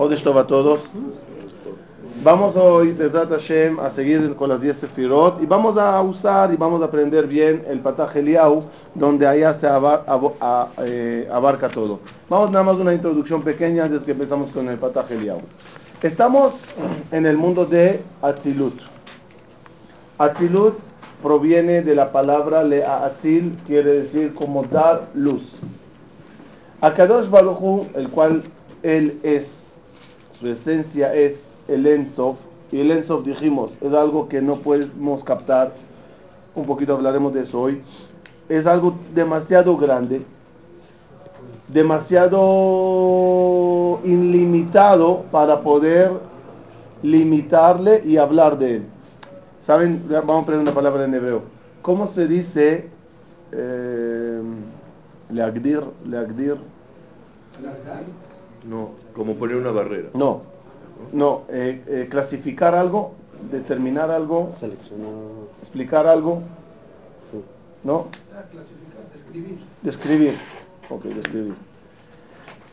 Jodesh a todos. Vamos hoy, Bezat Hashem, a seguir con las 10 Sefirot y vamos a usar y vamos a aprender bien el Pataj Eliau, donde allá se eh, abarca todo. Vamos nada más una introducción pequeña antes que empezamos con el Pataj Eliau. Estamos en el mundo de Atzilut. Atzilut proviene de la palabra Le'atzil, quiere decir como dar luz. Akadosh Baruchu, el cual él es, su esencia es el Ensof, y el Ensof dijimos, es algo que no podemos captar, un poquito hablaremos de eso hoy, es algo demasiado grande, demasiado ilimitado para poder limitarle y hablar de él. ¿Saben? Vamos a aprender una palabra en hebreo. ¿Cómo se dice eh, leagdir, leagdir? No, como poner una barrera. No, no, eh, eh, clasificar algo, determinar algo, Seleccionar. explicar algo, Sí. ¿no? Clasificar, describir. Describir. Ok, describir.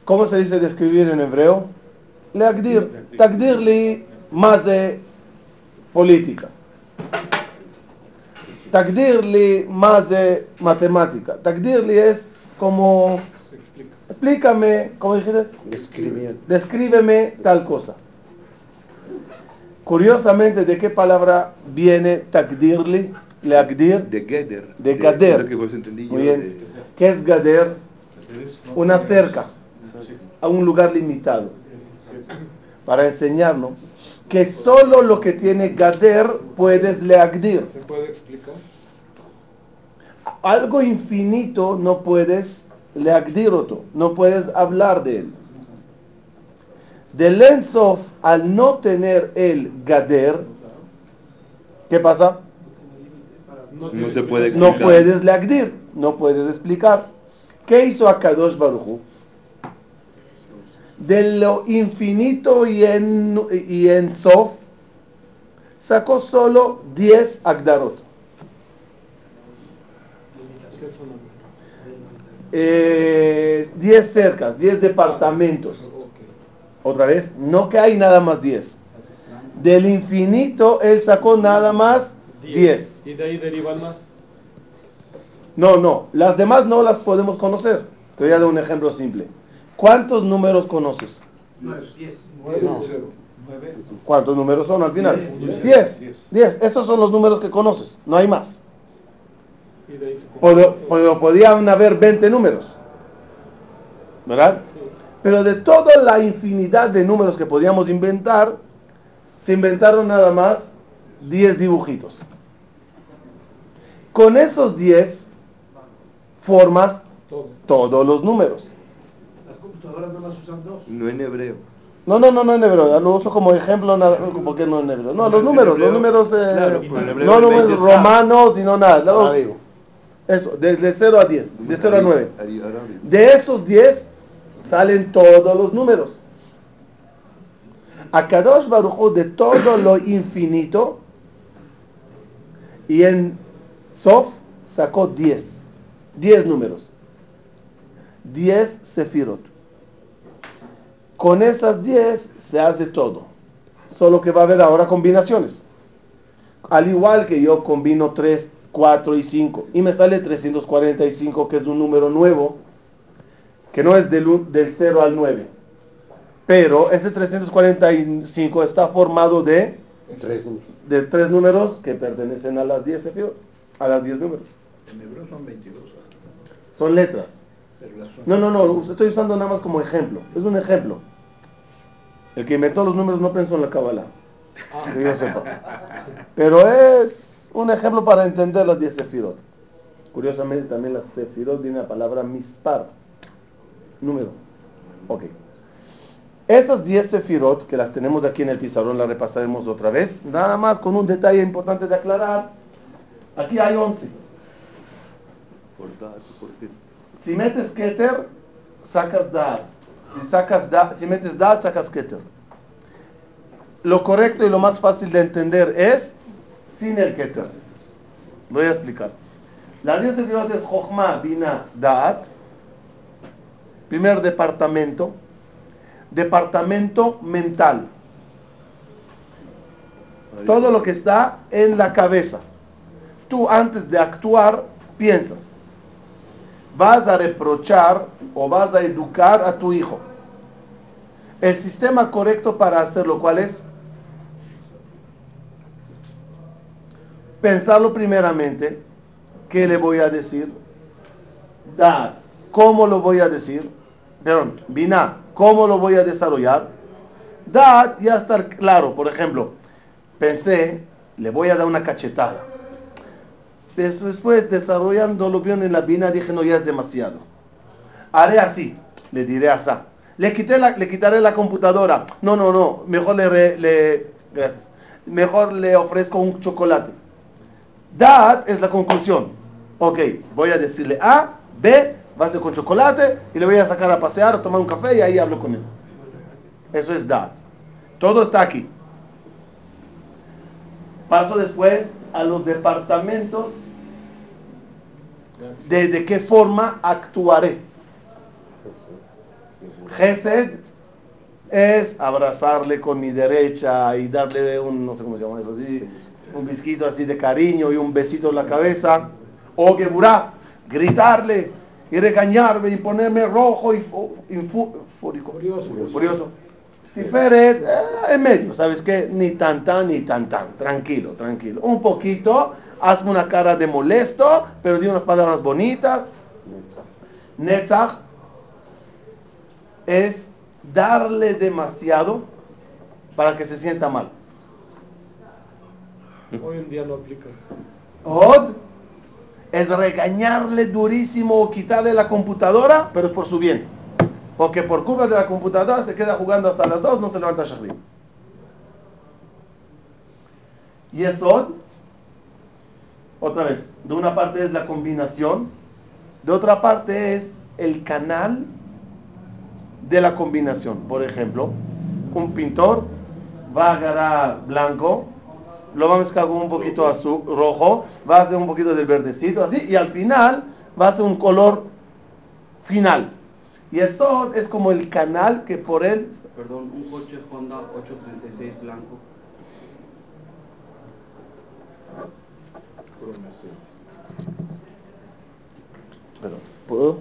¿Cómo se dice describir en hebreo? Leagdir. Tagdirli más de política. Tagdirli más de matemática. Tagdirli es como. Explícame, ¿cómo dijiste? Describir. Descríbeme tal cosa. Curiosamente, ¿de qué palabra viene tagdirli? Leagdir. De Geder. De Gader. que vos entendí yo Muy bien. de- ¿Qué es Gader? Una cerca a un lugar limitado. Para enseñarnos que solo lo que tiene Gader puedes leagdir. ¿Se puede explicar? Algo infinito no puedes leagdir otro, no puedes hablar de él. Del Ensof, al no tener el Gader, ¿qué pasa? No se puede No puedes leagdir, no puedes explicar. ¿Qué hizo Akadosh Baruchu? De lo infinito y en, y en Sof, sacó solo 10 Agdarot. ¿Qué son? Eh, 10 cercas, 10 departamentos. Otra vez, no que hay nada más 10. Del infinito él sacó nada más 10. ¿Y de ahí derivan más? No, no, las demás no las podemos conocer. Te voy a dar un ejemplo simple. ¿Cuántos números conoces? Nueve, diez. No. Nueve. ¿Cuántos números son al final? Diez. 10. Diez. 10. Esos son los números que conoces, no hay más. Pod- podían haber 20 números. ¿Verdad? Sí. Pero de toda la infinidad de números que podíamos inventar, se inventaron nada más 10 dibujitos. Con esos 10 formas Todo. todos los números. Las computadoras no las usan dos. No en hebreo. No, no, no, no en hebreo, lo uso como ejemplo, nada- porque no en hebreo. No, los números, los números, eh, claro, pero no números 20 está. romanos, sino nada. no, Arábigo. Eso, desde 0 a 10, de 0 a 9. Ari- arábigo. De esos 10 salen todos los números. A Kadosh Baruj de todo lo infinito y en Sof sacó 10. 10 números. 10 sefirot. Con esas 10 se hace todo. Solo que va a haber ahora combinaciones. Al igual que yo combino 3, 4 y 5 y me sale 345 que es un número nuevo que no es del, del 0 al 9. Pero ese 345 está formado de, Tres números. de tres números que pertenecen a las 10 sefirot, a las 10 números. En hebreo son 22. Son letras. No, no, no, estoy usando nada más como ejemplo. Es un ejemplo. El que inventó los números no pensó en la Kabbalah. Que yo sepa. Pero es un ejemplo para entender las 10 sefirot. Curiosamente también las sefirot viene la palabra mispar. Número. Ok. Esas 10 sefirot que las tenemos aquí en el pizarrón, las repasaremos otra vez. Nada más con un detalle importante de aclarar. Aquí hay 11. Por dato, por qué. Si metes Keter, sacas Dad. Si, sacas da, si metes Dad, sacas Keter. Lo correcto y lo más fácil de entender es sin el Keter. Voy a explicar. Las 10 sefirot es Jochma, Bina, Dad. Primer departamento. departamento mental. Todo lo que está en la cabeza. Tú antes de actuar piensas. Vas a reprochar o vas a educar a tu hijo. El sistema correcto para hacerlo, ¿cuál es? Pensarlo primeramente. ¿Qué le voy a decir? Dad. ¿Cómo lo voy a decir? Perdón, Bina. ¿Cómo lo voy a desarrollar? Dad, ya estar claro. Por ejemplo, pensé, le voy a dar una cachetada. Después, desarrollándolo bien en la Bina, dije, no, ya es demasiado. Haré así. Le diré así. Le, quité le quitaré la computadora. No, no, no. Mejor le, le, gracias. Mejor le ofrezco un chocolate. That es la conclusión. Ok, voy a decirle A, B, va a ser con chocolate y le voy a sacar a pasear, a tomar un café y ahí hablo con él. Eso es that. Todo está aquí. Paso después a los departamentos de, qué forma actuaré. Gesed es abrazarle con mi derecha y darle un, no sé cómo se llama eso, así, un bisquito así de cariño y un besito en la cabeza. O Geburá, gritarle y regañarme y ponerme rojo y fúrico. Furioso. Furioso. Tiferet, eh, en medio, ¿sabes qué? Ni tan tan ni tan tan. Tranquilo, tranquilo. Un poquito, hazme una cara de molesto, pero di unas palabras bonitas. Netzach es darle demasiado para que se sienta mal. Hoy en día no aplica. Od es regañarle durísimo o quitarle la computadora, pero es por su bien. Porque por culpa de la computadora se queda jugando hasta las 2, no se levanta Shahrit. Y es Od, otra vez, de una parte es la combinación, de otra parte es el canal de la combinación. Por ejemplo, un pintor va a agarrar blanco, lo va a mezclar con un poquito azul, rojo, va a hacer un poquito del verdecito, así, y al final va a hacer un color final. Y el sol es como el canal que por él, Perdón, un coche Honda 836 blanco. pero ¿puedo?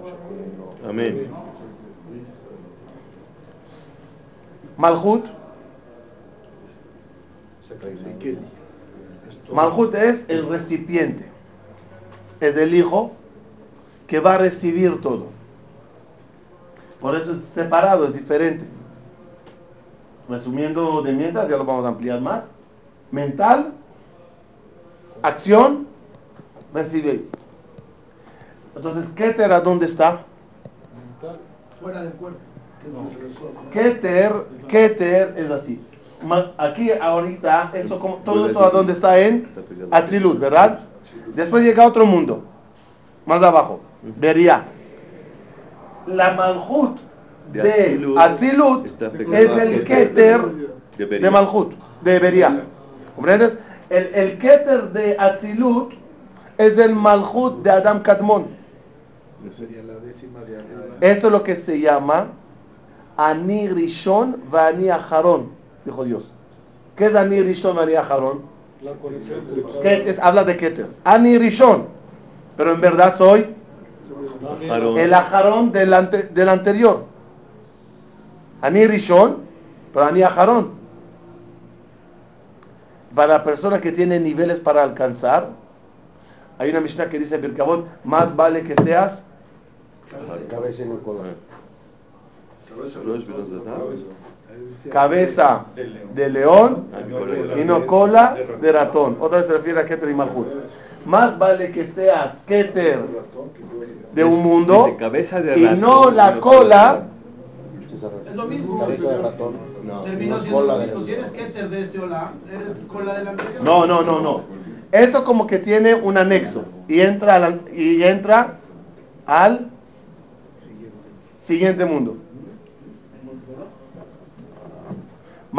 Eloheinu Amén. Malhut, Malhut es el recipiente, es el hijo que va a recibir todo. Por eso es separado, es diferente. Resumiendo de mientras, ya lo vamos a ampliar más. Mental, acción, recibir. Entonces, Keter, ¿a dónde está? Fuera del cuerpo. Keter, Keter es así. Aquí ahorita, esto como, todo esto a así. dónde está en. Atzilut, ¿verdad? Después llega otro mundo, más abajo, Beria. La Malhut De Atzilut es el Keter. De Malhut, de Beria. ¿Comprendes? El, el Keter de Atzilut es el Malhut de Adam Kadmon. Eso es lo que se llama Ani Rishon Vani Aharon, dijo Dios. ¿Qué es Ani Rishon Vani Aharon? La conexión entre cada ¿Qué es? Habla de Keter. Ani Rishon. Pero en verdad soy el Aharon del, ante- del anterior. Ani Rishon, pero Ani Aharon. Para la persona que tiene niveles para alcanzar, hay una Mishnah que dice Birkabot, más vale que seas Cabeza y no cola. Cabeza de león y no cola de ratón. Otra vez se refiere a Keter y Malhut. Más vale que seas Keter de un mundo y no la cola. Es lo mismo. No, No, no, no, no. Esto como que tiene un anexo y entra y entra al siguiente mundo.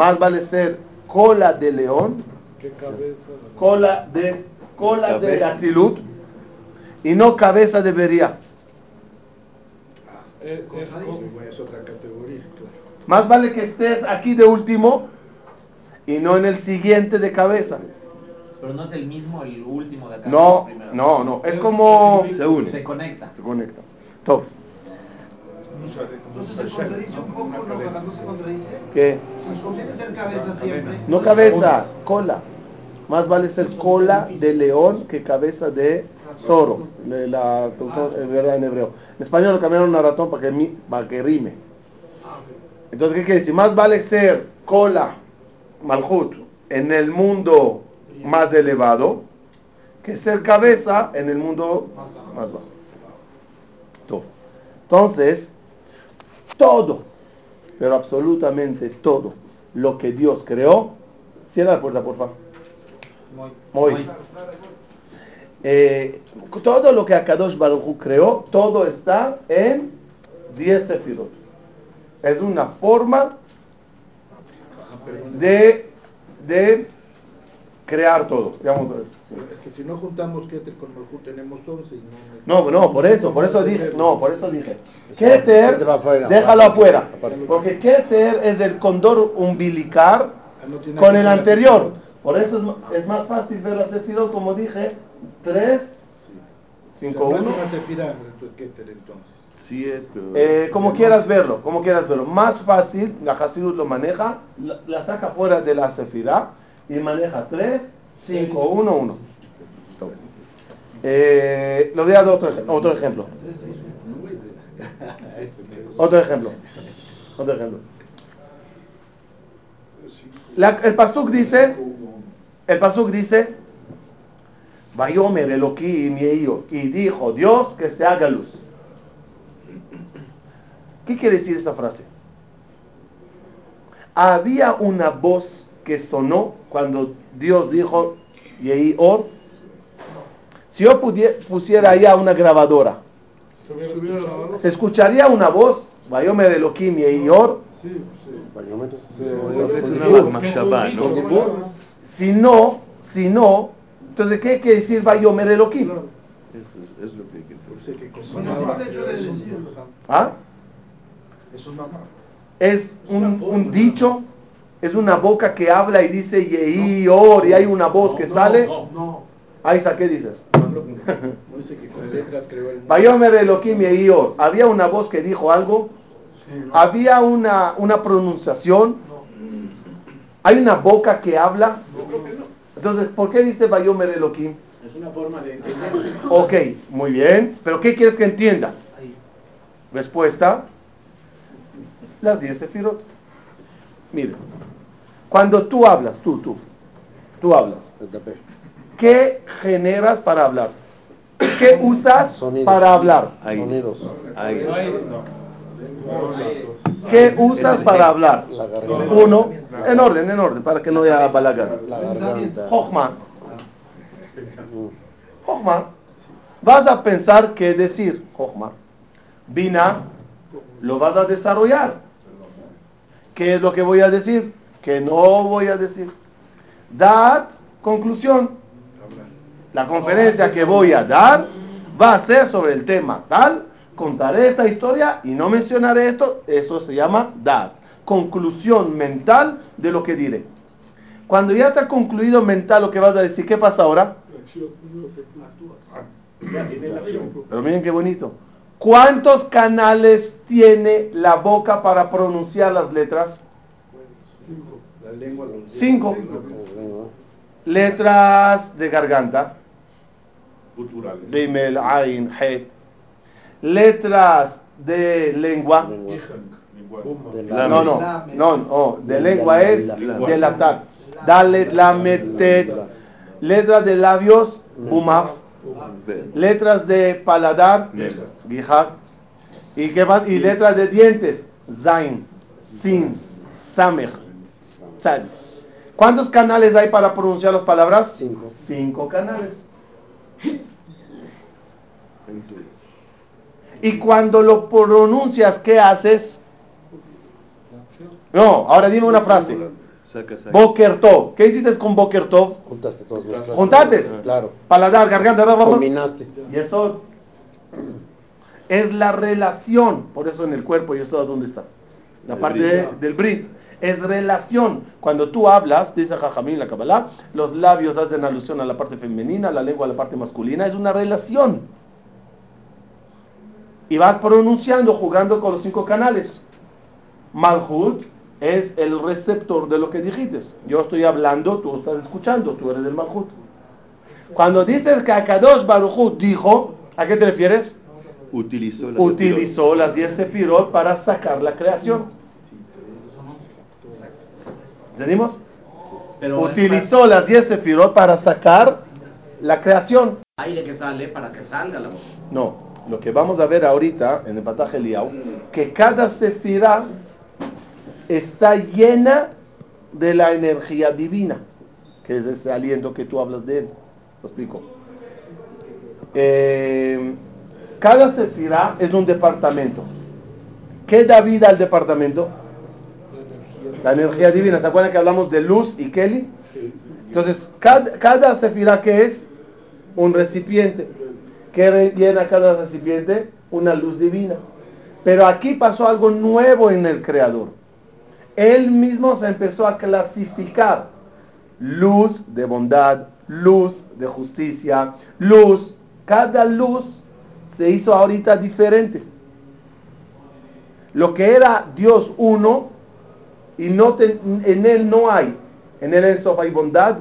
Más vale ser cola de león ¿Qué cabeza? cola de cola de Cabeza. Atzilut y no cabeza de Beria. Es, es, como- es otra categoría, claro. Más vale que estés aquí de último y no en el siguiente de cabeza. Pero no es el mismo el último de acá. No, no, no. Es como... Se une. Se conecta. Se conecta. Top. Entonces se contradice un poco, ¿no? Para no se contradice. ¿Qué? Si nos conviene ser cabeza siempre. No cabeza, cola. Más vale ser cola de león que cabeza de zorro. De la traducción, en verdad en hebreo. En español lo cambiaron a ratón para que, mi- para que rime. Entonces, ¿qué quiere decir? Más vale ser cola, malhut, en el mundo más elevado que ser cabeza en el mundo más bajo. Entonces, todo, pero absolutamente todo lo que Dios creó, cierra la puerta, por favor. Muy. Eh, todo lo que Akadosh Baruj Hu creó, todo está en 10 sefirot. Es una forma de, de crear todo. Vamos a ver. Es que si no juntamos Keter con Malhut tenemos 11 y no... No, no, por eso, por eso dije, no, por eso dije. Keter afuera. déjalo afuera. Porque Keter es el condor umbilical Ah, con el anterior. Por eso es, más fácil ver la sefirot, como dije, 3, 5, No es 1. una sefirá, entonces, Keter entonces. Sí es, pero... Eh, como quieras verlo, como quieras verlo. Más fácil, la Hasidut lo maneja, la, la saca fuera de la sefirá y maneja 3, 5, 1, 1. Eh, lo voy a dar otro, otro ejemplo. Otro ejemplo. Otro ejemplo. La- el pasuk dice, el pasuk dice, Vayomer Elohim Yehiyo", y dijo Dios que se haga luz. ¿Qué quiere decir esa frase? Había una voz que sonó cuando Dios dijo Yehi Or. Si yo pusiera allá una grabadora, ¿Se escucharía una voz? Vayomer Elohim Yehi Or. Si no, si no, entonces ¿qué quiere decir Vayomer Elohim? Eso es, lo que hay de. ¿Ah? Es un mamá. es un, un dicho, es una boca que habla y dice Yehi Or y hay una voz que sale. No. Aiza, ¿qué dices? Vayomer Elohim Yehi Or. Había una voz que dijo algo. Había una, una pronunciación. Hay una boca que habla. Entonces, ¿por qué dice Vayomer Elohim? Es una forma de entender. Ok, muy bien. Pero ¿qué quieres que entienda? Respuesta. Las 10 sefirot. Mira. Cuando tú hablas, tú, tú, tú hablas. ¿Qué generas para hablar? ¿Qué usas Sonidos. para hablar? Aire. Sonidos. Aire. ¿Qué usas para hablar? Uno, en orden, en orden, para que no haya balagar. Jochma. Jochma. Vas a pensar qué decir, Jochma. Bina, lo vas a desarrollar. ¿Qué es lo que voy a decir? Que no voy a decir. Dat, conclusión. La conferencia que voy a dar va a ser sobre el tema tal. Contaré esta historia y no mencionaré esto. Eso se llama dat. Conclusión mental de lo que diré. Cuando ya está concluido mental lo que vas a decir, ¿qué pasa ahora? Pero miren qué bonito. ¿Cuántos canales tiene la boca para pronunciar las letras? La lengua lo Cinco. Letras de garganta. Culturales. Ain, Het. Letras de lengua. No, no, no, no. De lengua es la- delatar. Dalet, lamet, tet. Letras de labios, bumaf. Ve. Letras de paladar. Gijak. ¿Y qué más? Y letras de dientes, Zain, Sin, Samech, ¿Cuántos canales hay para pronunciar las palabras? Cinco. Cinco canales. Y cuando lo pronuncias, ¿qué haces? No, ahora dime una frase. Saca, saca. Boker Tov. ¿Qué hiciste con Boker Tov? Juntaste todos los Juntaste. Claro. Paladar, garganta. Combinaste. Y eso. es la relación, por eso en el cuerpo y eso dónde está. La El parte brit. de- del Brit es relación. Cuando tú hablas, dice Jajamín la Kabbalah, los labios hacen alusión a la parte femenina, la lengua a la parte masculina, es una relación. Y vas pronunciando, jugando con los cinco canales. Malhut es el receptor de lo que dijiste. Yo estoy hablando, tú estás escuchando, tú eres el Malhut. Cuando dices que Akadosh Baruch dijo, ¿a qué te refieres? Utilizó la Utilizó las 10 sefirot para sacar la creación. ¿Entendimos? Pero Utilizó las 10 sefirot para sacar la creación. aire que sale para que salga la voz. No, lo que vamos a ver ahorita en el pataje Eliau, que cada sefira está llena de la energía divina, que es ese aliento que tú hablas de él. Lo explico. Eh, cada sefira es un departamento. ¿Qué da vida al departamento? La energía divina. ¿Se acuerdan que hablamos de luz y Kelly? Entonces, cada, cada que es un recipiente. que llena cada recipiente? Una luz divina. Pero aquí pasó algo nuevo en el Creador. Él mismo se empezó a clasificar. Luz de bondad, luz de justicia, luz. Cada luz se hizo ahorita diferente. Lo que era Dios uno, y no te- en él no hay. En él en Sof hay bondad,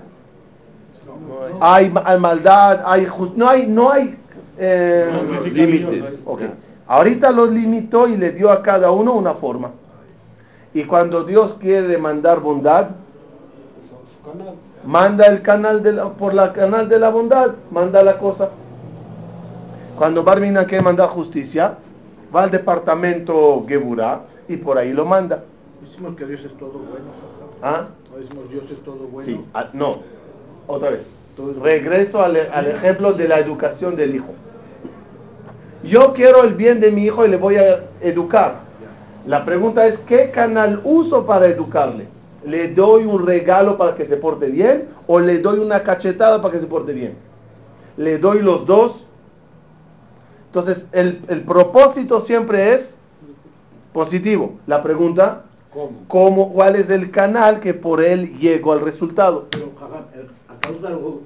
hay, hay maldad, hay jus- no hay, no hay eh, límites. Ok. Ahorita los limitó y le dio a cada uno una forma. Y cuando Dios quiere mandar bondad, manda el canal de la- por la canal de la bondad, manda la cosa. Cuando Barmina quiere mandar justicia, va al departamento Geburá y por ahí lo manda. Decimos que Dios es todo bueno. ¿Ah? No decimos Dios es todo bueno. Sí, ah, no. Otra vez. Regreso al, al ejemplo de la educación del hijo. Yo quiero el bien de mi hijo y le voy a educar. La pregunta es, ¿qué canal uso para educarle? ¿Le doy un regalo para que se porte bien o le doy una cachetada para que se porte bien? ¿Le doy los dos? Entonces, el, el propósito siempre es positivo. La pregunta, ¿Cómo? ¿cómo, ¿cuál es el canal que por él llego al resultado? Pero Jajam, el- ¿acaso algo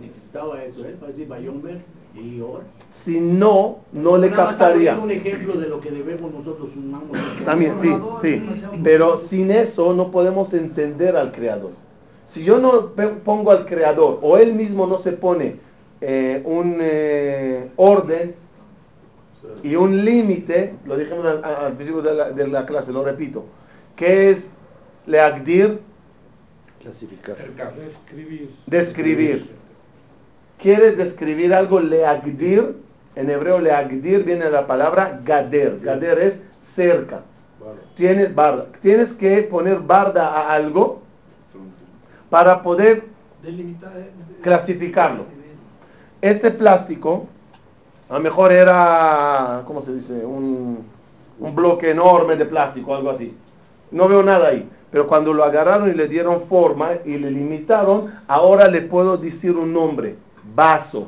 necesitaba eso él? Para decir Bayomer y Lior. Si no, no le captaría. poniendo un ejemplo de lo que debemos nosotros humanos. También, sí, sí. Pero sin eso no podemos entender al creador. Si yo no pongo al creador o él mismo no se pone eh, un eh, orden y un límite, lo dijimos al, al principio de la, de la clase, lo repito, que es leagdir, Clasificar. describir. ¿Quieres describir algo? Leagdir, en hebreo leagdir viene la palabra gader. Gader es cerca. Tienes barda. Tienes que poner barda a algo para poder Delimitar, eh, clasificarlo. Este plástico, a lo mejor era, ¿cómo se dice? Un, un bloque enorme de plástico, algo así. No veo nada ahí. Pero cuando lo agarraron y le dieron forma y le limitaron, ahora le puedo decir un nombre, vaso.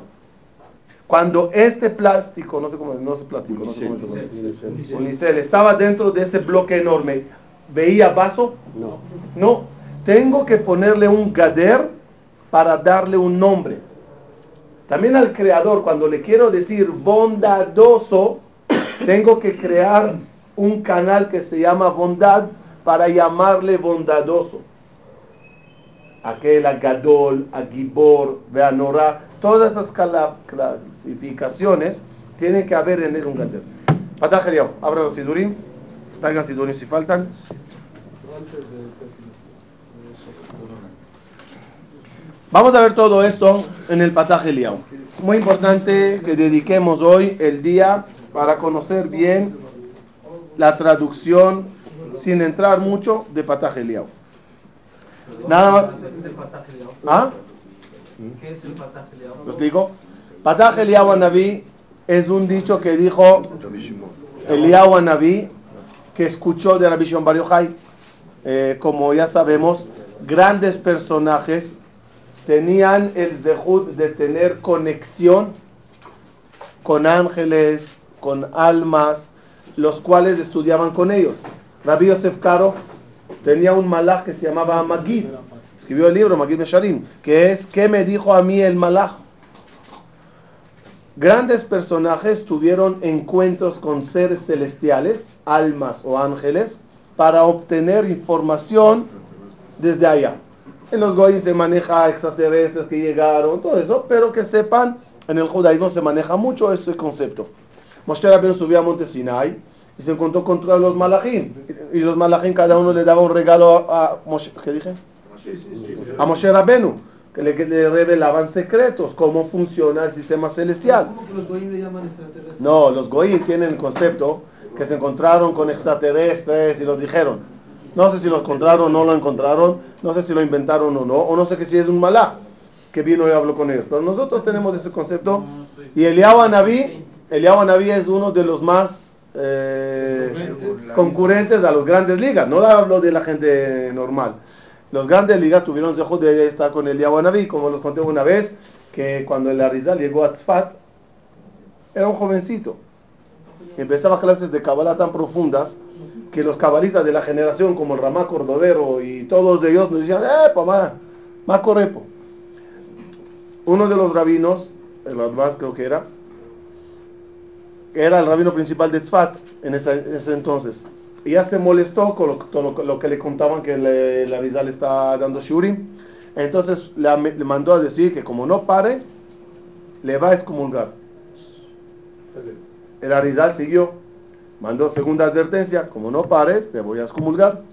Cuando este plástico, no sé cómo, no sé plástico, no sé cómo se llama. Unicel, estaba dentro de ese bloque enorme, ¿veía vaso? No. No, tengo que ponerle un gader para darle un nombre. También al creador, cuando le quiero decir bondadoso, tengo que crear un canal que se llama bondad para llamarle bondadoso. Aquel Agadol, Agibor, Beanorá, todas esas clasificaciones tienen que haber en él un gader. Patá abran los sidurim, traigan sidurim si faltan. Vamos a ver todo esto en el pasaje Eliau. Muy importante que dediquemos hoy el día para conocer bien la traducción sin entrar mucho de pasaje Eliau. Nada más. ¿Qué es el pataje? ¿Ah? ¿Qué es el pataje Eliau? ¿Lo explico? Pasaje Eliau Anabí es un dicho que dijo. Eliau Anabí que escuchó de Rabbi Shimon Bar Yochai. Eh, como ya sabemos, grandes personajes tenían el zehut de tener conexión con ángeles, con almas, los cuales estudiaban con ellos. Rabbi Yosef Caro tenía un malach que se llamaba Magid. Escribió el libro Magid Mesharim, que es ¿Qué me dijo a mí el malach? Grandes personajes tuvieron encuentros con seres celestiales, almas o ángeles, para obtener información desde allá. En los goyim se maneja extraterrestres que llegaron, todo eso, pero que sepan, en el judaísmo se maneja mucho ese concepto. Moshe Rabbeinu subió a Monte Sinai y se encontró con todos los malachim. Y los malachim cada uno le daba un regalo a Moshe, ¿qué dije? A Moshe Rabbeinu, que le, que le revelaban secretos, cómo funciona el sistema celestial. ¿Cómo que los goyim le llaman extraterrestres? No, los goyim tienen el concepto que se encontraron con extraterrestres y los dijeron. No sé si lo encontraron o no lo encontraron, no sé si lo inventaron o no, o no sé que si es un malach que vino y habló con ellos. Pero nosotros tenemos ese concepto y Eliyahu Anabí, Eliyahu Anabí es uno de los más eh, concurrentes a los grandes ligas. No hablo de la gente normal. Los grandes ligas tuvieron dejó de estar con Eliyahu Anabí, como los conté una vez, que cuando el Arizal llegó a Tzfat, era un jovencito. Empezaba clases de Kabbalah tan profundas que los cabalistas de la generación, como el Ramá Cordovero y todos ellos, nos decían, ¡eh, mamá! Más correpo. Uno de los rabinos, el Advaz creo que era, era el rabino principal de Tzfat en ese, en ese entonces. Y ya se molestó con lo, con lo- que le contaban que le, la Rizal está dando Shurim. Entonces le, le mandó a decir que como no pare, le va a excomulgar. El Arizal siguió, mandó segunda advertencia, como no pares, te voy a excomulgar.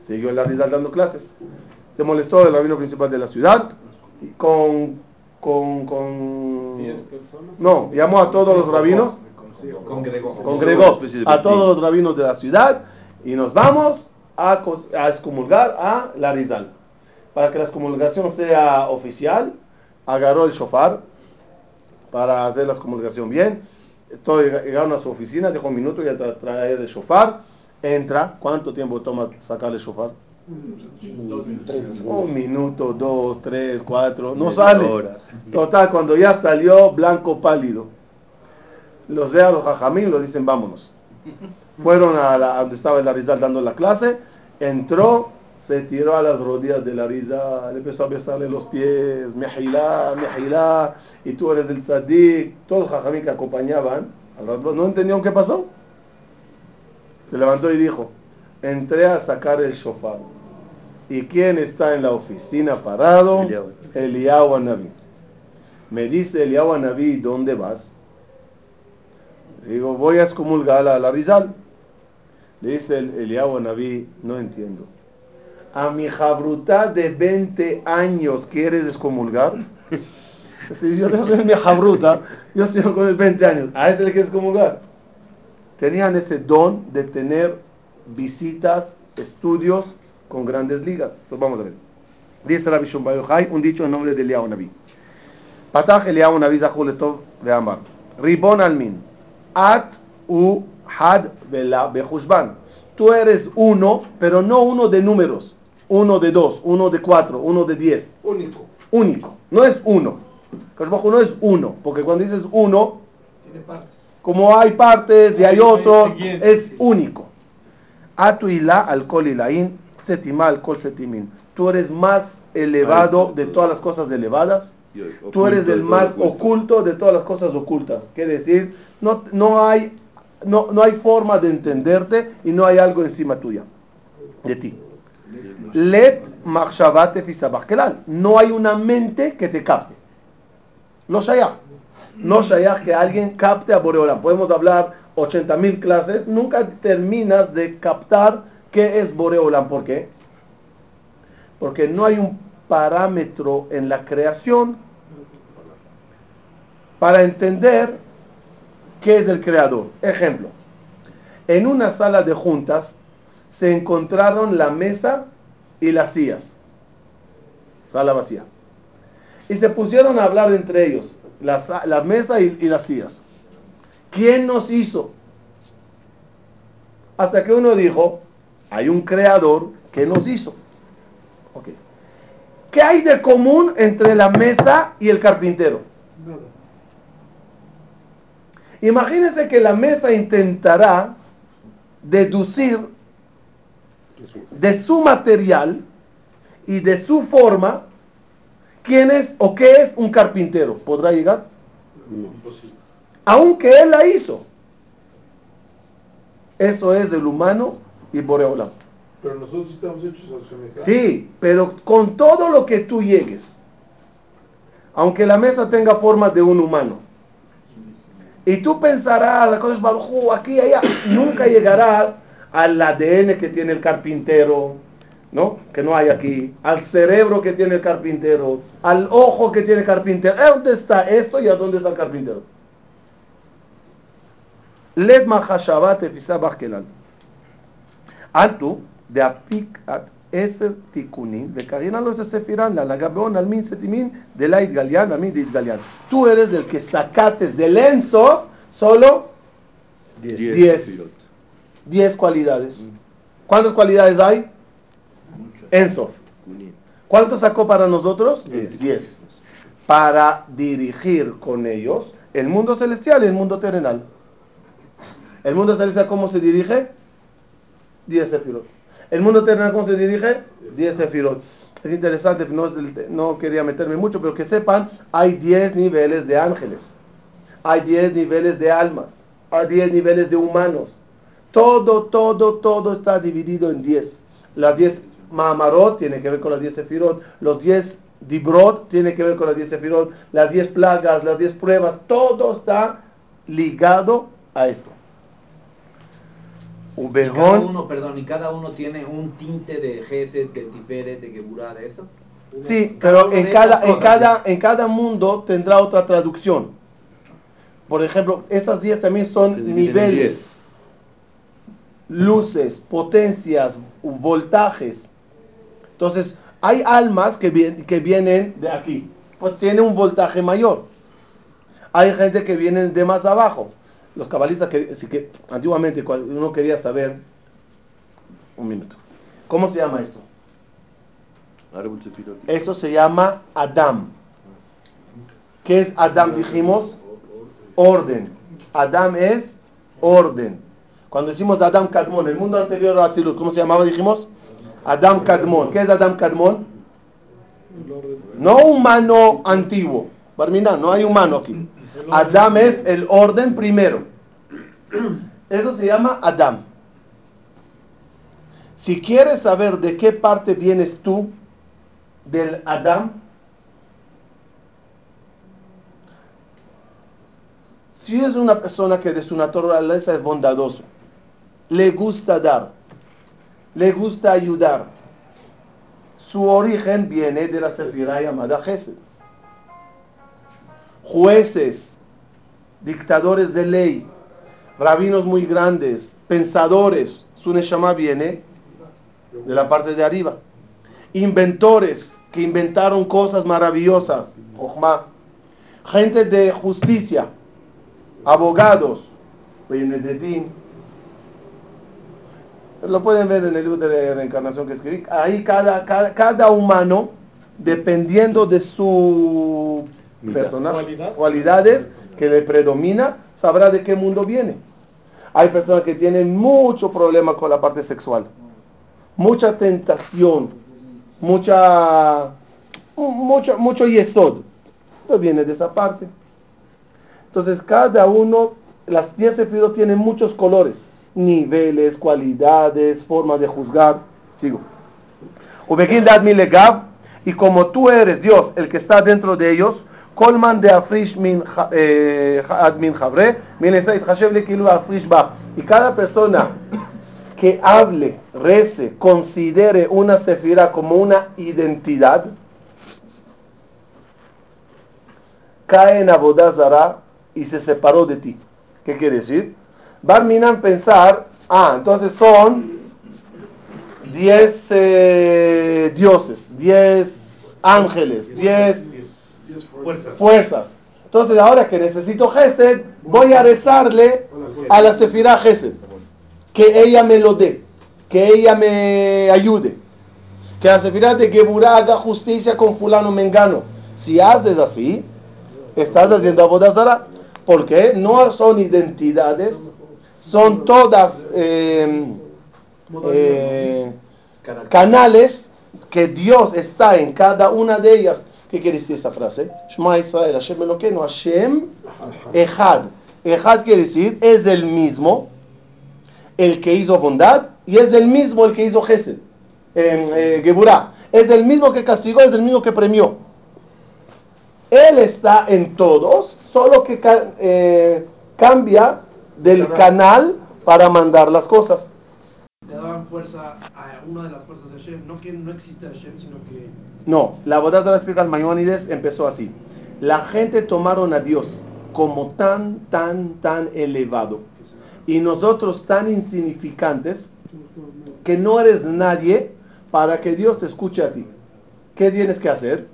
Siguió el Arizal dando clases. Se molestó el rabino principal de la ciudad con, con, con... No, llamó a todos los rabinos, Congregó. congregó a todos los rabinos de la ciudad y nos vamos a, excomulgar a la Arizal. Para que la excomulgación sea oficial, agarró el shofar para hacer la excomulgación bien. Todos lleg- llegaron a su oficina, dejó un minuto y a tra- traer el shofar. Entra, ¿cuánto tiempo toma sacar el shofar? Un minuto, dos, tres, cuatro, no sale. Total, cuando ya salió blanco pálido, los ve a los jajamín, los dicen vámonos. Fueron a, la- a donde estaba el Arizal dando la clase, entró, se tiró a las rodillas del Arizal, empezó a besarle los pies, mejilá, mejilá, y tú eres el tzadik, todos los jajamín que acompañaban, al rato no entendieron qué pasó. Se levantó y dijo, entré a sacar el shofar. ¿Y quién está en la oficina parado? Eliyahu. Eliyahu Anabí. Me dice Eliyahu Anabí, ¿dónde vas? Le digo, voy a excomulgar a la Rizal. Le dice el Eliyahu Anabí, no entiendo. A mi jabrutá de 20 años quieres excomulgar. Si yo no soy mi jabruta, yo estoy con el 20 años. A ese le quieres excomulgar. Tenían ese don de tener visitas, estudios con grandes ligas. Pues vamos a ver. Dice Rabbi Shumba Yochai, un dicho en nombre de Eliyahu Naví. Patach Eliyahu Naví Zahul Letov Ve'amar. Ribon Almin. At u had vela behushban. Tú eres uno, pero no uno de números. Uno de dos, uno de cuatro, uno de diez. Único. Único. No es uno. Kadosh Baruj Hu no es uno. Porque cuando dices uno, Tiene partes. como hay partes y hay otro, es único. Atu ilá al kol ilaín, setimá al kol setimin. Tú eres más elevado de todas las cosas elevadas. Y Tú eres el más oculto. oculto de todas las cosas ocultas. Quiere decir, no, no, hay, no, no hay forma de entenderte y no hay algo encima tuya, de ti. Let machshavate fisabach kelal. No hay una mente que te capte. Lo shayach. No shayach que alguien capte a Boreolam. Podemos hablar 80 mil clases, nunca terminas de captar qué es Boreolam. ¿Por qué? Porque no hay un parámetro en la creación para entender qué es el creador. Ejemplo, en una sala de juntas se encontraron la mesa y las sillas. Sala vacía. Y se pusieron a hablar entre ellos, la, sa- la mesa y, y las sillas. ¿Quién nos hizo? Hasta que uno dijo, hay un creador que nos hizo. Ok. ¿Qué hay de común entre la mesa y el carpintero? Nada. Imagínense que la mesa intentará deducir de su material y de su forma quién es o qué es un carpintero. ¿Podrá llegar? Aunque él la hizo. Eso es el humano y Boreolam. Pero nosotros estamos hechos a semejanza. Sí, pero con todo lo que tú llegues, aunque la mesa tenga forma de un humano, y tú pensarás, la cosa es aquí y allá, nunca llegarás al ADN que tiene el carpintero, ¿no? Que no hay aquí, al cerebro que tiene el carpintero, al ojo que tiene el carpintero. ¿Eh, ¿Dónde está esto y a dónde está el carpintero? Led mahashabat efisabach kelal. Altu de apikat eser tikunin de karina los sefiran la lagabeon al min setimin de la itgalian a min de itgalian. Tú eres el que sacates del enso solo 10. 10 cualidades. ¿Cuántas cualidades hay? Ensof. ¿Cuánto sacó para nosotros? 10. Para dirigir con ellos el mundo celestial y el mundo terrenal. ¿El mundo celestial cómo se dirige? 10 sefirot. ¿El mundo terrenal cómo se dirige? 10 sefirot. Es interesante, no, no quería meterme mucho, pero que sepan, hay 10 niveles de ángeles. Hay 10 niveles de almas. Hay 10 niveles de humanos. Todo, todo, todo está dividido en 10. Las 10 Mamarot tiene que ver con las 10 sefirot. Los 10 Dibrot tiene que ver con las 10 sefirot. Las 10 plagas, las 10 pruebas. Todo está ligado a esto. Y cada uno, perdón, y cada uno tiene un tinte de Gesed, de Tiferet, de Geburah, de eso. Sí, pero en cada, en, cada, en cada mundo tendrá otra traducción. Por ejemplo, esas 10 también son niveles, luces, potencias, voltajes. Entonces, hay almas que, que vienen de aquí, pues tiene un voltaje mayor. Hay gente que viene de más abajo los cabalistas que, que antiguamente cuando uno quería saber, un minuto, ¿cómo se llama esto? Esto se llama Adam. ¿Qué es Adam? Dijimos orden. Adam es orden. Cuando decimos Adam Kadmon, el mundo anterior a Atzilut, ¿cómo se llamaba? Dijimos Adam Kadmon. ¿Qué es Adam Kadmon? No humano antiguo. Barmina, no hay humano aquí. Adam es el orden primero. Eso se llama Adam. Si quieres saber de qué parte vienes tú del Adam, si es una persona que de su naturaleza es bondadoso, le gusta dar, le gusta ayudar, su origen viene de la sefirá llamada Gesed. Jueces, dictadores de ley, rabinos muy grandes, pensadores, su Neshama viene de la parte de arriba. Inventores que inventaron cosas maravillosas, gente de justicia, abogados, lo pueden ver en el libro de reencarnación que escribí. Ahí cada, cada, cada humano, dependiendo de su personas, cualidades que le predomina, sabrá de qué mundo viene. Hay personas que tienen mucho problema con la parte sexual, mucha tentación, mucha, mucho, mucho yesod. No viene de esa parte. Entonces cada uno, las 10 sefirot tienen muchos colores, niveles, cualidades, formas de juzgar. Sigo. Y como tú eres Dios, el que está dentro de ellos, Colman de Afrish min Afrish Y cada persona que hable, rece, considere una sefira como una identidad, cae en Abodazara y se separó de ti. ¿Qué quiere decir? Barminan pensar, ah, entonces son 10 eh, dioses, 10 ángeles, 10 fuerzas. Entonces ahora que necesito Gesed, voy a rezarle a la Sefirah Gesed. Que ella me lo dé. Que ella me ayude. Que la Sefirah de Geburah haga justicia con fulano mengano. Si haces así, estás haciendo Abodazara. ¿Por qué? No son identidades, son todas eh, eh, canales que Dios está en cada una de ellas. ¿Qué quiere decir esa frase? Shema Israel, Hashem Elokeinu, Hashem Echad. Echad quiere decir, es el mismo el que hizo bondad y es el mismo el que hizo Gesed, eh, Geburah. Es el mismo que castigó, es el mismo que premió. Él está en todos, solo que eh, cambia del canal para mandar las cosas. Le daban fuerza a una de las fuerzas de Hashem. No que no existe Hashem, sino que No, la boda de la explica el Maimónides empezó así. La gente tomaron a Dios como tan, tan, tan elevado y nosotros tan insignificantes que no eres nadie para que Dios te escuche a ti. ¿Qué tienes que hacer?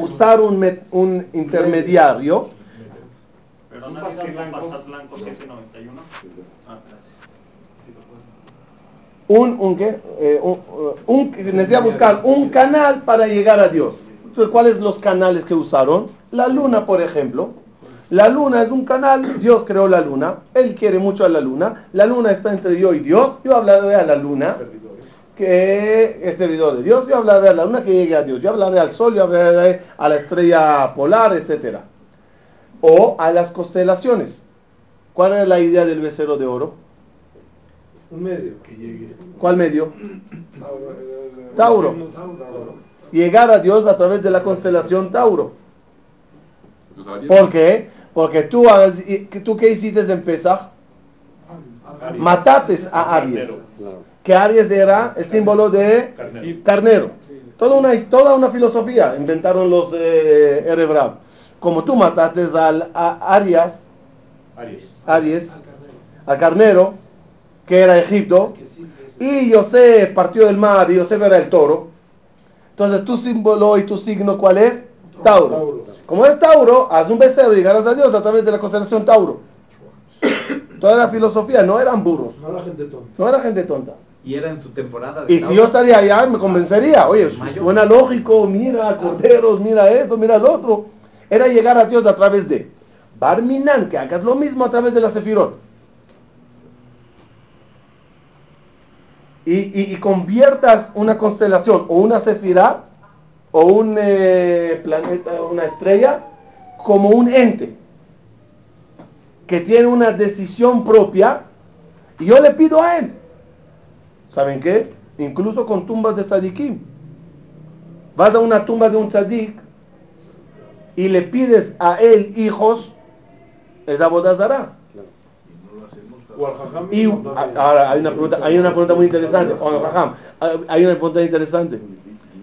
Usar un, met- un intermediario Perdona, ¿viste Pasar Blanco 791? Ah, gracias. un, un, ¿qué? Eh, un, un- necesita buscar un canal para llegar a Dios. Entonces, ¿cuáles los canales que usaron? La luna, por ejemplo. La luna es un canal, Dios creó la luna, Él quiere mucho a la luna, la luna está entre yo y Dios, yo hablaré a la luna, que es servidor de Dios, yo hablaré a la luna que llegue a Dios, yo hablaré al sol, yo hablaré a la estrella polar, etc. O a las constelaciones. ¿Cuál es la idea del becerro de oro? Un medio que llegue. ¿Cuál medio? Tauro. Llegar a Dios a través de la constelación Tauro. ¿Por qué? Porque tú, has- tú ¿qué hiciste en Pesach? Matates a Aries. Que Aries era el símbolo de Carnero. Toda una, toda una filosofía inventaron los eh. Como tú mataste al a Arias, Aries. Aries, al carnero, que era Egipto, sí, y José partió del mar y José era el toro. Entonces tu símbolo y tu signo, ¿cuál es? Tauro. Tauro. Como es Tauro, haz un becerro y llegarás a Dios a través de la constelación Tauro. Toda la filosofía, no eran burros, No la gente tonta. no era gente tonta. Y era en su temporada de Y si yo estaría allá, me convencería. Oye, suena lógico, mira corderos, mira esto, mira lo otro. Era llegar a Dios a través de Barminan, que hagas lo mismo a través de la Sefirot. Y, y- conviertas una constelación o una Sefirá o un eh, planeta, una estrella, como un ente que tiene una decisión propia y yo le pido a él. ¿Saben qué? Incluso con tumbas de tzadikim. Vas a una tumba de un tzadik y le pides a él hijos, es jajam Y ahora hay una pregunta, hay una pregunta muy interesante. Hay una pregunta interesante.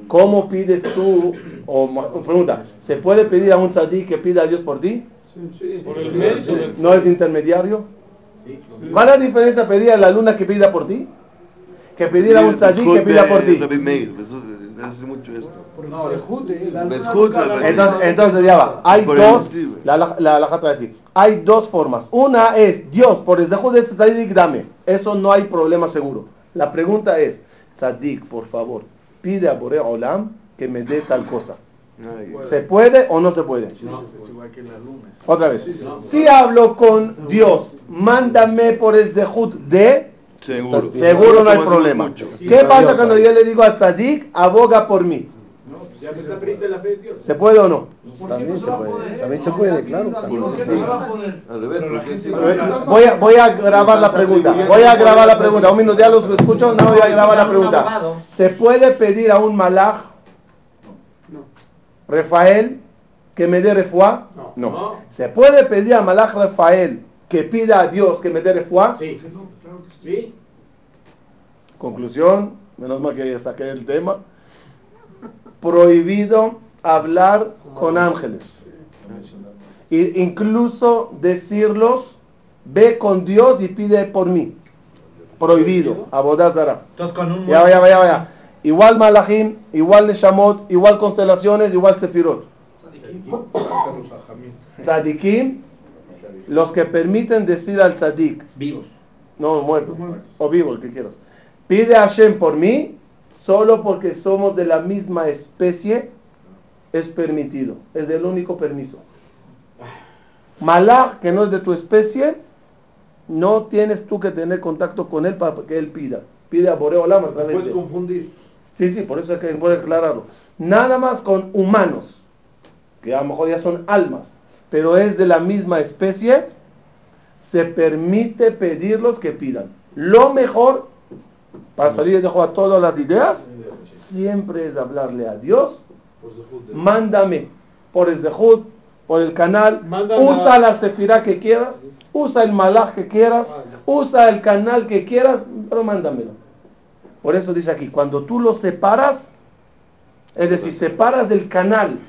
¿Cómo pides tú? O pregunta, ¿se puede pedir a un tzadik que pida a Dios por ti? ¿No es intermediario? ¿Cuál es la diferencia pedir a la luna que pida por ti? Que pedir a un tzadik que pida por ti. Mucho esto. El Zehut Rabbi. Entonces, entonces ya va. Hay Por dos, la, la, la, la jata va a decir, hay dos formas. Una es, Dios, por el dejo de este tzadik, dame. Eso no hay problema seguro. La pregunta es, tzadik, por favor, pide a Bore Olam que me dé tal cosa. ¿Se puede o no se puede? Otra vez. Si hablo con Dios, mándame por el zehut de... Seguro. Seguro no hay problema. ¿Qué pasa cuando yo le digo a tzadik, aboga por mí? Ya me está perdiste la fe de Dios. ¿Se puede o no? También se puede. También se puede, claro. Voy a, voy a grabar la pregunta. Voy a grabar la pregunta. Un minuto, ya los escucho. No, voy a grabar la pregunta. ¿Se puede pedir a un malaj, Rafael, que me dé refuá? No. No. ¿Se puede pedir a malaj Rafael que pida a Dios que me dé refuá? Sí. Sí. Conclusión, menos mal que saqué el tema. Prohibido hablar con ángeles. E incluso decirlos, ve con Dios y pide por mí. Prohibido. Abodazara. Ya, ya, ya, ya. Igual Malachim, igual Neshamot, igual constelaciones, igual Sefirot. Tzadikim, los que permiten decir al tzadik, vivos. no muerto, o vivo, el que quieras. Pide a Hashem por mí, solo porque somos de la misma especie, es permitido. Es el único permiso. Malach, que no es de tu especie, no tienes tú que tener contacto con él para que él pida. Pide a Boreo Lama Puedes de- confundir. Sí, sí, por eso es que aclararlo. Nada más con humanos, que a lo mejor ya son almas, pero es de la misma especie, se permite pedirlos que pidan. Lo mejor, para salir de a todas las ideas, siempre es hablarle a Dios, mándame por el Zehut, por el canal, usa la sefirá que quieras, usa el malaj que quieras, usa el canal que quieras, pero mándamelo. Por eso dice aquí, cuando tú lo separas, es decir, separas del canal,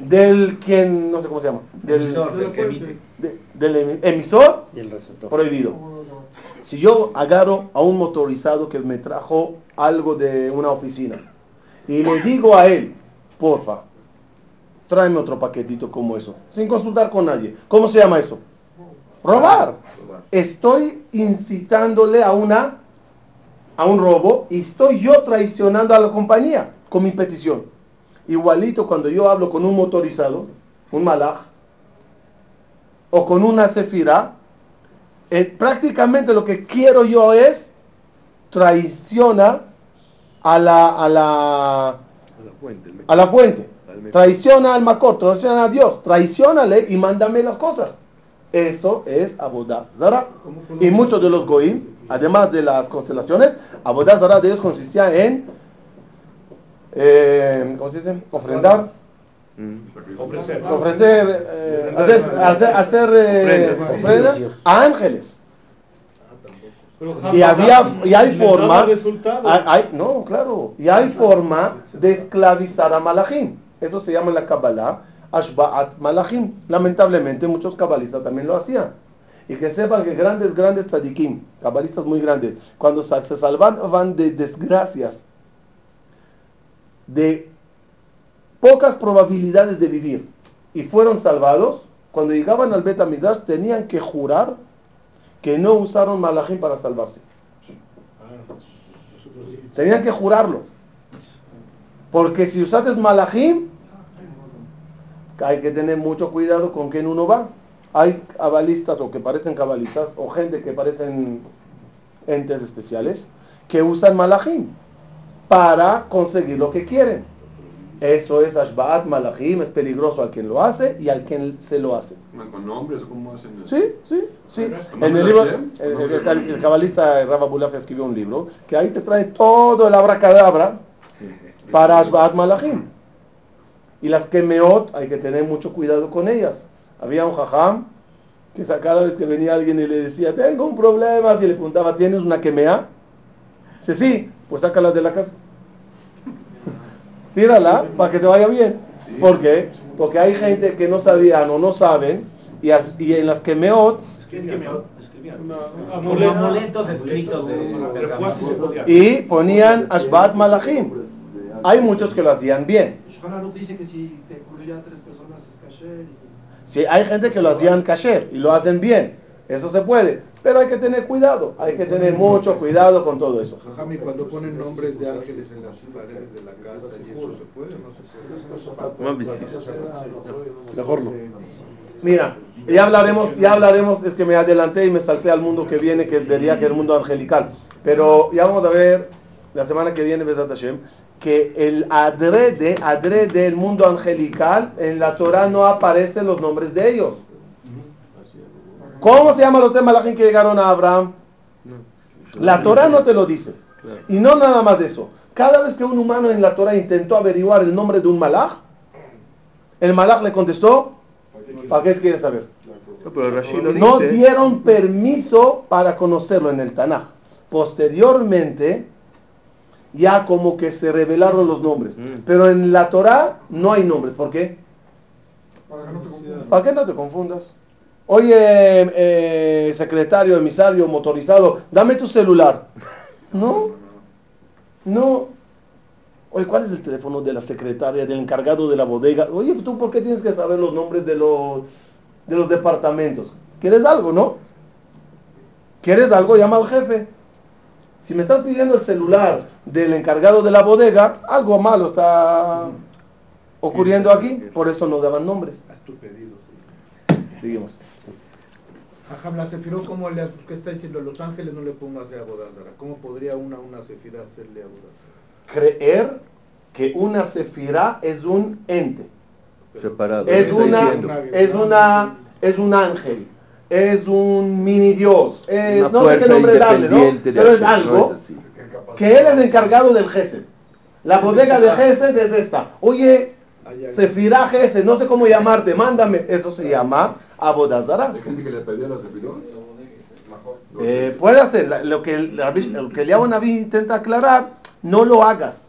del quien, no sé cómo se llama, del, Emisor, del del Y el prohibido. Si yo agarro a un motorizado que me trajo algo de una oficina y le digo a él, porfa, tráeme otro paquetito como eso, sin consultar con nadie. ¿Cómo se llama eso? Robar. Estoy incitándole a una a un robo y estoy yo traicionando a la compañía con mi petición. Igualito cuando yo hablo con un motorizado, un malaj, o con una cefira, eh, prácticamente lo que quiero yo es traiciona a la, a la, A la fuente. a la fuente. Al medio. Traiciona al Macor, traiciona a Dios, traicionale y mándame las cosas. Eso es Abodá Zara. Y muchos de los Goim, además de las constelaciones, Abodá Zara de ellos consistía en, eh, ¿cómo se dice? Ofrendar, Mm. Ofrecer. ofrecer, eh, hacer, hacer, hacer, eh, Ofrendas. a ángeles. Y había, y hay forma, resultado. hay- hay- no, claro, y hay forma de esclavizar a Malachim. Eso se llama en la Kabbalah, Ashba'at Malachim. Lamentablemente muchos cabalistas también lo hacían. Y que sepan que grandes, grandes tzadikim, cabalistas muy grandes, cuando se salvaban de desgracias, de pocas probabilidades de vivir, y fueron salvados, cuando llegaban al Bet Amidash tenían que jurar que no usaron malachim para salvarse. Tenían que jurarlo. Porque si usaste malachim, hay que tener mucho cuidado con quién uno va. Hay cabalistas o que parecen cabalistas o gente que parecen entes especiales que usan malachim para conseguir lo que quieren. Eso es Ashba'at Malachim, es peligroso al quien lo hace y al quien se lo hace. ¿Con nombres cómo hacen eso? Sí, sí, sí. ¿Con En el libro, el, ¿Con nombre el- de el- el cabalista Rabba Bulaf escribió un libro que ahí te trae todo el abracadabra para Ashba'at Malachim. Y las Kemeot hay que tener mucho cuidado con ellas. Había un jajam que cada vez que venía alguien y le decía, tengo un problema, si le preguntaba, ¿tienes una Kemea? Dice, sí, pues sácala de la casa. Tírala para que te vaya bien. ¿Por qué? Porque hay gente que no sabían o no saben y, as- y en las de Refuerzo y ponían Ashbat Malachim. Hay muchos que lo hacían bien. Que si Sí, hay gente que lo hacían kasher y lo hacen bien. Eso se puede. Pero hay que tener cuidado. Hay que tener mucho cuidado con todo eso. Jajami, cuando ponen nombres de ángeles en las paredes de la casa, ¿y eso se puede no se. Mejor no. Mira, ya hablaremos, ya hablaremos, es que me adelanté y me salté al mundo que viene, que vería que es el mundo angelical. Pero ya vamos a ver la semana que viene, Besat Hashem, que el adrede, adrede del mundo angelical, en la Torah no aparecen los nombres de ellos. ¿Cómo se llaman los temas la que llegaron a Abraham? La Torah no te lo dice. Y no nada más de eso. Cada vez que un humano en la Torah intentó averiguar el nombre de un malach, el malach le contestó, ¿para qué quieres saber? No, dieron permiso para conocerlo en el Tanaj. Posteriormente, ya como que se revelaron los nombres. Mm. Pero en la Torah no hay nombres. ¿Por qué? ¿Para qué no te confundas? Oye, eh, secretario, emisario, motorizado, dame tu celular. No, no. Oye, ¿cuál es el teléfono de la secretaria, del encargado de la bodega? Oye, ¿tú por qué tienes que saber los nombres de los, de los departamentos? ¿Quieres algo, no? ¿Quieres algo? Llama al jefe. Si me estás pidiendo el celular del encargado de la bodega, algo malo está... ocurriendo aquí, por eso no daban nombres. Haz tu pedido. Seguimos. Ajá, la sefirot, ¿cómo le que está diciendo Los Ángeles no le pongas a Abodázara? ¿Cómo podría una una sefirá hacerle a Abodázara? Creer que una sefirá es un ente. Separado. Es una, es una, es un ángel, es un mini dios, es no sé qué nombre darle, ¿no? Pero es algo que él es el encargado del Gesed. La bodega de Gesed es esta. Oye, Sefirá Gesed, no sé cómo llamarte, mándame. Eso se llama Abodazara. Hay gente que le pedía la. Eh, puede hacer, lo que, el- lo que Eliyahu Naví intenta aclarar, no lo hagas.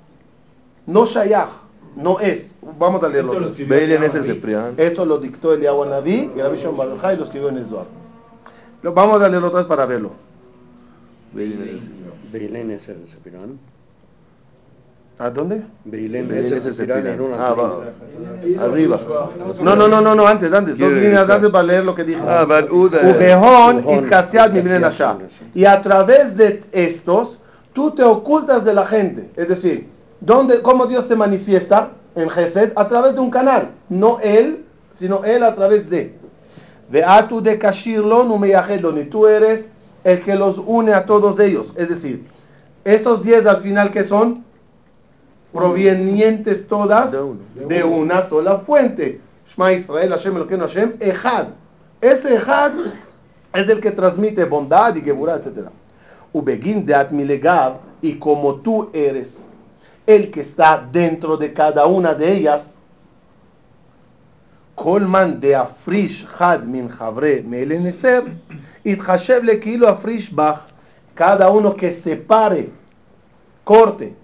No Shayach, no es. Vamos a leerlo. Beilen es el Sefrián. Esto lo dictó Eliyahu Naví y Rabbi Shimon Bar Yochai y lo escribió en el Zohar. Lo- Vamos a leerlo otra vez para verlo. Beilen es el Sefrián. Beilén es el Sefirán. ¿A dónde? Beilén Beilen es el es el Sefirán Sefrián. en una Ah, va. Arriba. No, no, no, no, no, antes, antes. Dos líneas antes para leer lo que dijo. Ah, Ubehon, y. Mibnen Asha. Y a través de estos, tú te ocultas de la gente. Es decir, ¿dónde, ¿cómo Dios se manifiesta en Gesed? A través de un canal. No él, sino él a través de. Veatu de Kashirlo Numeyahedlon. Y tú eres el que los une a todos ellos. Es decir, esos diez al final que son provenientes todas De una sola fuente. Shema Israel, Hashem Elokeinu Hashem, Echad. Ese Echad es el que transmite bondad y geburah, etc. Ubegin de Atmilegav, y como tú eres el que está dentro de cada una de ellas, Colman de Afrish Had min Havre Meleneser, Itchashev le kilo Afrish Bach, cada uno que separe, corte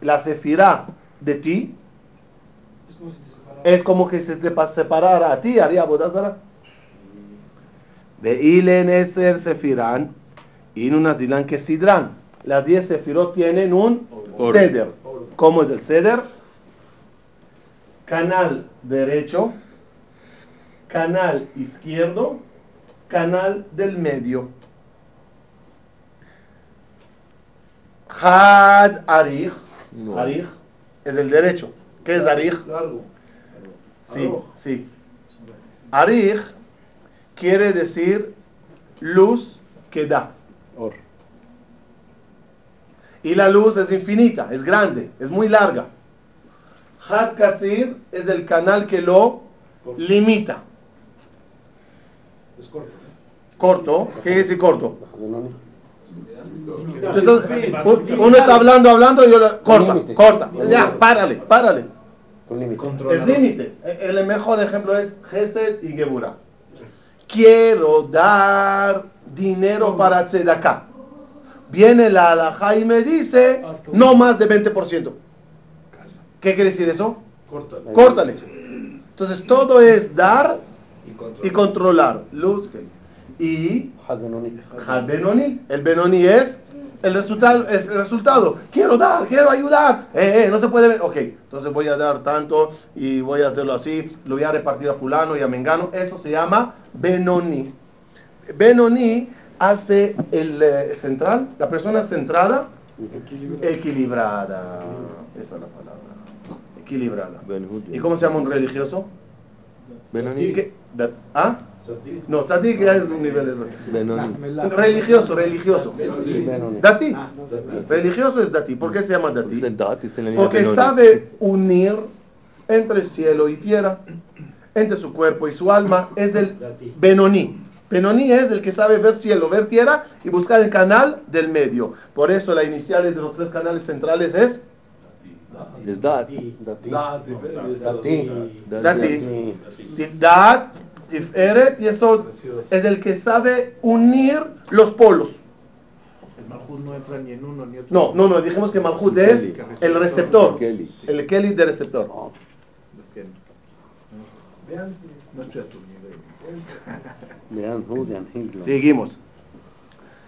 la sefirá de ti, es como si te separara. es como que se te pa- separara a ti, haría bodazara. De Ileneser Sefirán, Inunas Dilan que Sidran. Las 10 sefirot tienen un ceder. ¿Cómo es el ceder? Canal derecho, canal izquierdo, canal del medio. Had Arich, No. Es el derecho. ¿Qué es Arich? Largo. Sí, sí. Arich quiere decir luz que da. Or. Y la luz es infinita, es grande, es muy larga. Had Katzir es el canal que lo limita. Es corto. Corto, ¿qué quiere decir corto? Entonces, uno está hablando, hablando y yo le corta, Límite. corta. Ya, párale, párale. Con límite. Es límite. E- El mejor ejemplo es Gesed y Geburah. Quiero dar dinero para Tzedakah. Viene la alajá y me dice no más de 20%. ¿Qué quiere decir eso? Corta. Córtale. Entonces todo es dar y controlar. Luz y Had Benoni. El Benoni es el resultado. Es el resultado. Quiero dar, quiero ayudar. Eh, eh, no se puede ver. Ok, entonces voy a dar tanto y voy a hacerlo así. Lo voy a repartir a fulano y a mengano. Eso se llama Benoni. Benoni hace el eh, central, la persona centrada, equilibrada. Esa es la palabra. Equilibrada. ¿Y cómo se llama un religioso? Benoni. ¿Ah? No, tzadik ya es un nivel. Benoni. Religioso, religioso. Benoni. Dati. Religioso es dati. ¿Por qué se llama dati? La Porque sabe unir entre cielo y tierra, entre su cuerpo y su alma. Es el Benoní. Benoní es el que sabe ver cielo, ver tierra y buscar el canal del medio. Por eso las iniciales de los tres canales centrales es Es dat. Dati. Dati. Dati. Tiferet y eso es el que sabe unir los polos. El Malhut no entra ni en uno ni otro. No, no, no, dijimos que Malhut es el receptor. Kelly. El Kelly del receptor. Tu nivel. Vean Julian Higlon. Seguimos.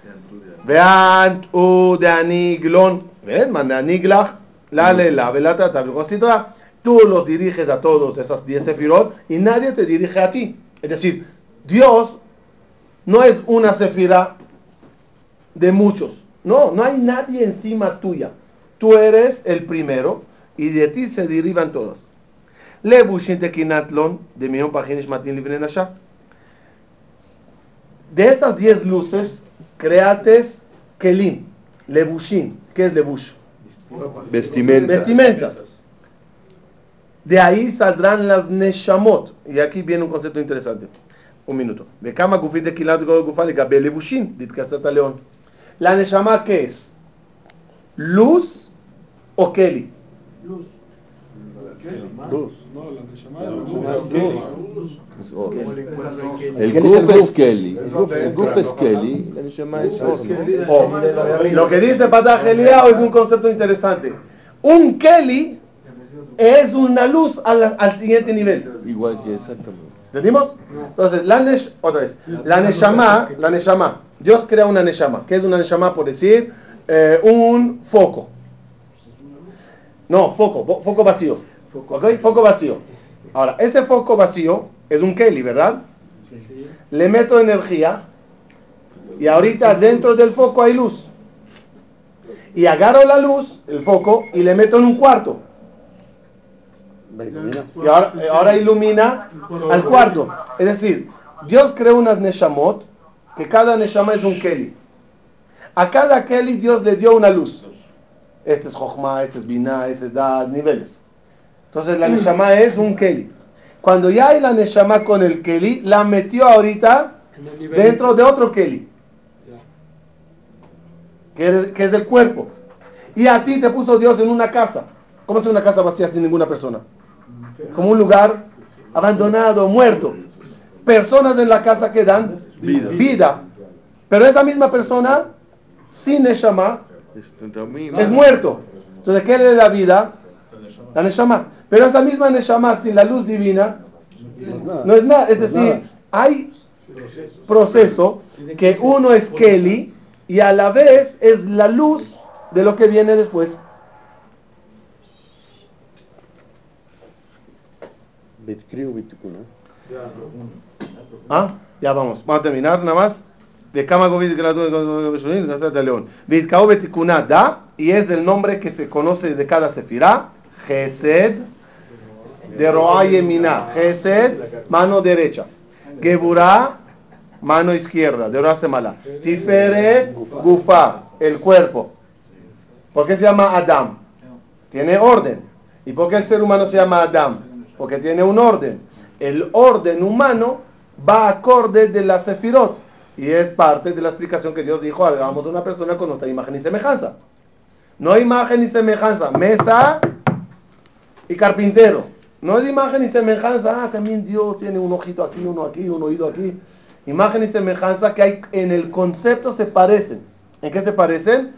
Vean tú de Vean u de aniglon. Ven, manda aniglach. La le la velata considera. Tú los diriges a todos esas 10 sefirot y nadie te dirige a ti. Es decir, Dios no es una sefira de muchos. No, no hay nadie encima tuya. Tú eres el primero y de ti se derivan nasha. De esas 10 luces, creates kelim, lebushin. ¿Qué es lebush? Vestimentas. Vestimentas. De ahí saldrán las neshamot. Y aquí viene un concepto interesante. Un minuto. De gufin de kilat gufal y gabe lebushin. Dit kasata león. La neshama, ¿qué es? ¿Luz o keli? Luz. Luz. No, la Neshama La es luz. El Kelly guf es. Kelly. El guf es Kelly. La Neshama es lo que dice Patah Eliao es un concepto interesante. Un keli es una luz al, al siguiente nivel. Igual que exactamente. ¿Entendimos? Entonces, la nesh, otra vez, la neshama, la neshama, Dios crea una neshama. ¿Qué es una neshama? Por decir, eh, un foco. No, foco, fo- foco vacío. ¿Ok? Foco vacío. Ahora, ese foco vacío es un Kelly, ¿verdad? Le meto energía y ahorita dentro del foco hay luz. Y agarro la luz, el foco, y le meto en un cuarto. Y ahora, eh, ahora ilumina al cuarto. Es decir, Dios creó unas Neshamot, que cada Neshama es un Keli. A cada Keli Dios le dio una luz. Este es Jochma, este es Binah, este es Dad, niveles. Entonces la Neshama es un Keli. Cuando ya hay la Neshama con el Keli, la metió ahorita dentro de otro Keli, Ya. que es, que es del cuerpo. Y a ti te puso Dios en una casa. ¿Cómo es una casa vacía sin ninguna persona? Como un lugar abandonado, muerto. Personas en la casa que dan Vida. Pero esa misma persona, sin Neshama, Es muerto. Entonces, ¿qué le da vida? La Neshama. Pero esa misma Neshama, sin la luz divina, No es nada. es decir, hay proceso que uno es Kelly y a la vez es la luz de lo que viene después. ¿Ah? Ya vamos. Vamos a terminar nada más. De León. Da, y es el nombre que se conoce de cada sefirá. Gesed, de Roa Yemina. Gesed, mano derecha. Geburá, mano izquierda, de Roa Semala. Tiferet, Gufa, el cuerpo. ¿Por qué se llama Adam? Tiene orden. ¿Y por qué el ser humano se llama Adam? Porque tiene un orden. El orden humano va acorde de la sefirot. Y es parte de la explicación que Dios dijo, hagamos una persona con nuestra imagen y semejanza. No imagen y semejanza, mesa y carpintero. No es imagen y semejanza, ah, también Dios tiene un ojito aquí, uno aquí, un oído aquí. Imagen y semejanza que hay en el concepto se parecen. ¿En qué se parecen?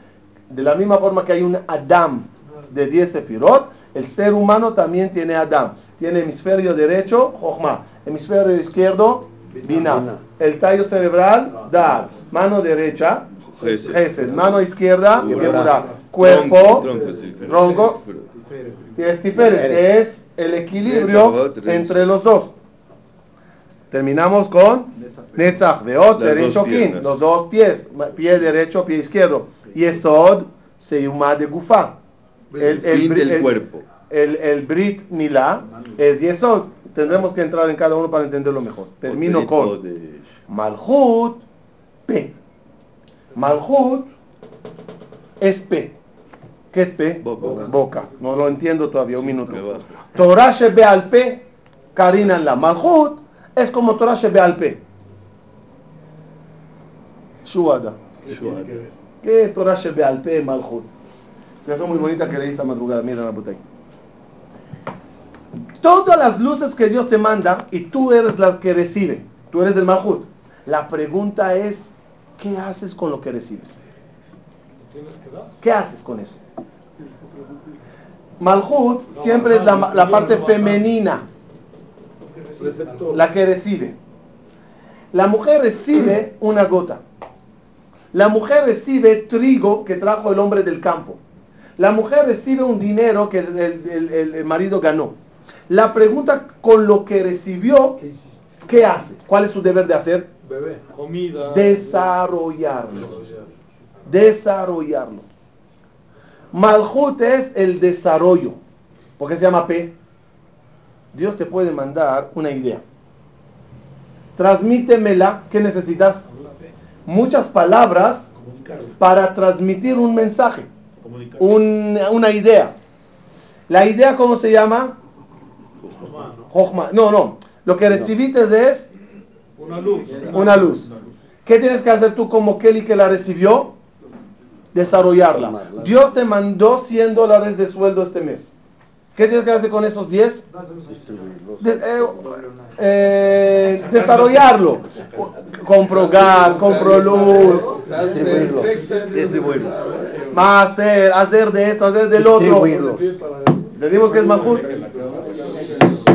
De la misma forma que hay un Adam de 10 sefirot, el ser humano también tiene Adam. Tiene hemisferio derecho, Jochma. Hemisferio izquierdo, Binah. Binah. El tallo cerebral, Dad. Mano derecha, Gesed. Mano izquierda, Geburah. Cuerpo, tronco, es Tiferet, que es el equilibrio entre los dos. Terminamos con Netzach, Veot, Las derecho, dos Kin, piernas. los dos pies, pie derecho, pie izquierdo. Y Esod, Seyumá de Gufa. El, Fin bri- del el- cuerpo. El, el Brit Milá es Yesod. Tendremos que entrar en cada uno para entenderlo mejor. Termino con Malhut, P. Malhut es P. ¿Qué es P? Boca. Boca. No lo entiendo todavía, un minuto. Torah Shebe al P, Karinan la. Malhut es como Torah Shebe al P. Shuada. ¿Qué Torah Shebe al P, Malhut? Que son muy bonitas que leí esta madrugada. Miren la botella. Todas las luces que Dios te manda y tú eres la que recibe. Tú eres del Malhut. La pregunta es, ¿qué haces con lo que recibes? ¿Qué haces con eso? Malhut siempre es la, la parte femenina, la que recibe. La mujer recibe una gota. La mujer recibe trigo que trajo el hombre del campo. La mujer recibe un dinero que el, el- el- el marido ganó. La pregunta con lo que recibió, ¿Qué? ¿qué hace? ¿Cuál es su deber de hacer? Bebé. Comida. Desarrollarlo. Desarrollarlo. Malhut es el desarrollo. ¿Por qué se llama P? Dios te puede mandar una idea. Transmítemela. ¿Qué necesitas? Muchas palabras para transmitir un mensaje, un- una idea. La idea, ¿cómo se llama? Jochma. No, no. Lo que recibiste es Una luz. una luz. ¿Qué tienes que hacer tú como Kelly que la recibió? Desarrollarla. Dios te mandó 100 dólares de sueldo este mes. ¿Qué tienes que hacer con esos 10? Distribuirlos. De- eh, eh, desarrollarlo. Compro gas, compro luz, Distribuirlos. Distribuirlos. Más hacer, hacer de esto, hacer del otro. Le digo que es Malhut.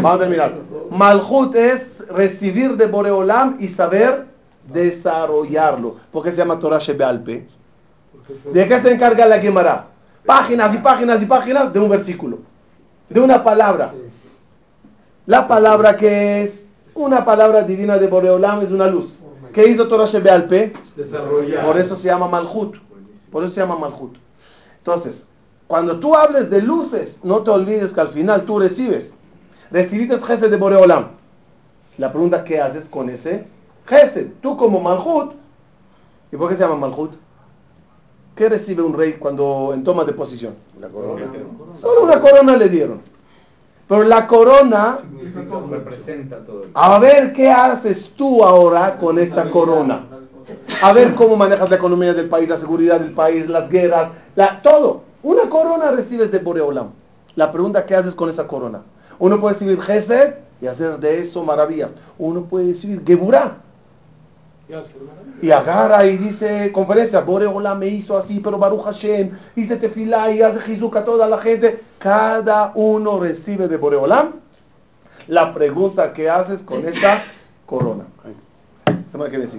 Vamos a terminar. Malhut es recibir de Boreolam y saber desarrollarlo. ¿Por qué se llama Torah Shebealpe? ¿De qué se encarga la Gemara? Páginas y páginas y páginas de un versículo. De una palabra. La palabra que es una palabra divina de Boreolam es una luz. ¿Qué hizo Torah Shebealpe? Por eso se llama Malhut. Por eso se llama Malhut. Entonces, cuando tú hables de luces, no te olvides que al final tú recibes. Recibiste Gesed de Boreolam. La pregunta, ¿qué haces con ese Gesed? Tú como Malhut. ¿Y por qué se llama Malhut? ¿Qué recibe un rey cuando en toma de posición? La corona. Solo una corona le dieron. Pero la corona, Representa todo. a ver qué haces tú ahora con esta corona. A ver cómo manejas la economía del país, la seguridad del país, las guerras, la, todo. Una corona recibes de Boreolam. La pregunta, ¿qué haces con esa corona? Uno puede recibir Gesed y hacer de eso maravillas. Uno puede recibir Geburah y agarra y dice conferencia, Boreolam me hizo así, pero Baruch Hashem, hice tefilá y hace Jizuk a toda la gente. Cada uno recibe de Boreolam la pregunta que haces con esa corona. sama kii la si